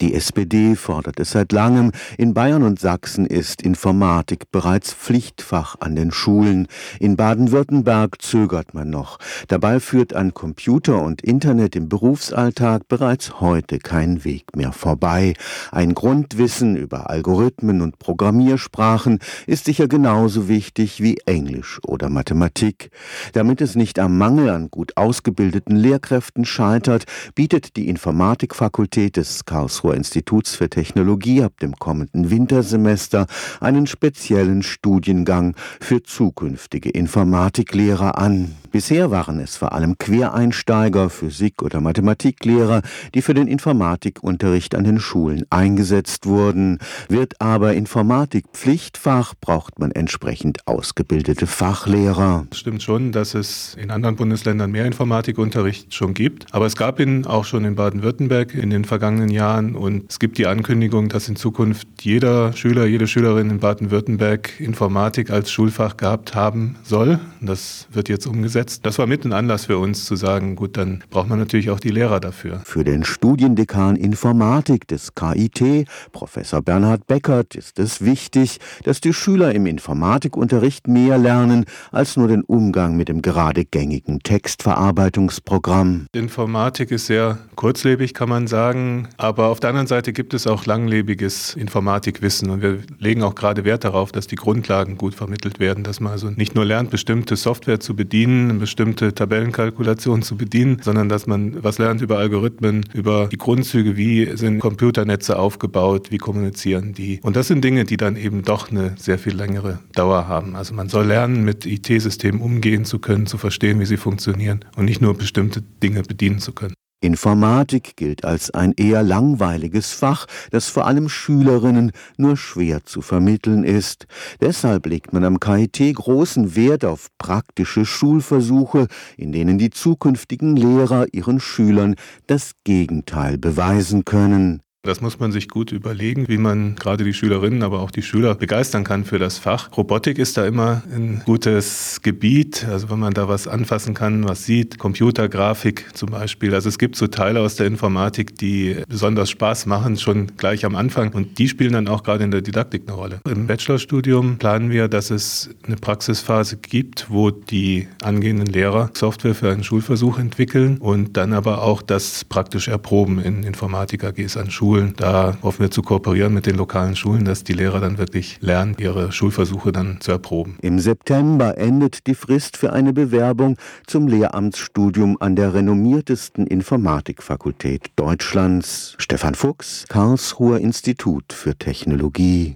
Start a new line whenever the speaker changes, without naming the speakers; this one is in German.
Die SPD fordert es seit langem. In Bayern und Sachsen ist Informatik bereits Pflichtfach an den Schulen. In Baden-Württemberg zögert man noch. Dabei führt an Computer und Internet im Berufsalltag bereits heute kein Weg mehr vorbei. Ein Grundwissen über Algorithmen und Programmiersprachen ist sicher genauso wichtig wie Englisch oder Mathematik. Damit es nicht am Mangel an gut ausgebildeten Lehrkräften scheitert, bietet die Informatikfakultät des Karlsruher Karlsruher Instituts für Technologie ab dem kommenden Wintersemester einen speziellen Studiengang für zukünftige Informatiklehrer an. Bisher waren es vor allem Quereinsteiger, Physik- oder Mathematiklehrer, die für den Informatikunterricht an den Schulen eingesetzt wurden. Wird aber Informatik Pflichtfach, braucht man entsprechend ausgebildete Fachlehrer.
Es stimmt schon, dass es in anderen Bundesländern mehr Informatikunterricht schon gibt, aber es gab ihn auch schon in Baden-Württemberg in den vergangenen Jahren und es gibt die Ankündigung, dass in Zukunft jeder Schüler, jede Schülerin in Baden-Württemberg Informatik als Schulfach gehabt haben soll. Das wird jetzt umgesetzt gesetzt. Das war mit ein Anlass für uns zu sagen, gut, dann braucht man natürlich auch die Lehrer dafür.
Für den Studiendekan Informatik des KIT, Professor Bernhard Beckert, ist es wichtig, dass die Schüler im Informatikunterricht mehr lernen als nur den Umgang mit dem gerade gängigen Textverarbeitungsprogramm.
Informatik ist sehr kurzlebig, kann man sagen, aber auf der anderen Seite gibt es auch langlebiges Informatikwissen und wir legen auch gerade Wert darauf, dass die Grundlagen gut vermittelt werden, dass man also nicht nur lernt, bestimmte Software zu bedienen, bestimmte Tabellenkalkulation zu bedienen, sondern dass man was lernt über Algorithmen, über die Grundzüge, wie sind Computernetze aufgebaut, wie kommunizieren die. Und das sind Dinge, die dann eben doch eine sehr viel längere Dauer haben. Also man soll lernen, mit IT-Systemen umgehen zu können, zu verstehen, wie sie funktionieren und nicht nur bestimmte Dinge bedienen zu können.
Informatik gilt als ein eher langweiliges Fach, das vor allem Schülerinnen nur schwer zu vermitteln ist. Deshalb legt man am KIT großen Wert auf praktische Schulversuche, in denen die zukünftigen Lehrer ihren Schülern das Gegenteil beweisen können.
Das muss man sich gut überlegen, wie man gerade die Schülerinnen, aber auch die Schüler begeistern kann für das Fach. Robotik ist da immer ein gutes Gebiet, also wenn man da was anfassen kann, was sieht, Computergrafik zum Beispiel. Also es gibt so Teile aus der Informatik, die besonders Spaß machen, schon gleich am Anfang und die spielen dann auch gerade in der Didaktik eine Rolle. Im Bachelorstudium planen wir, dass es eine Praxisphase gibt, wo die angehenden Lehrer Software für einen Schulversuch entwickeln und dann aber auch das praktisch erproben in Informatik-AGs an Schulen. Schulen. Da hoffen wir zu kooperieren mit den lokalen Schulen, dass die Lehrer dann wirklich lernen, ihre Schulversuche dann zu erproben.
Im September endet die Frist für eine Bewerbung zum Lehramtsstudium an der renommiertesten Informatikfakultät Deutschlands. Stefan Fuchs, Karlsruher Institut für Technologie.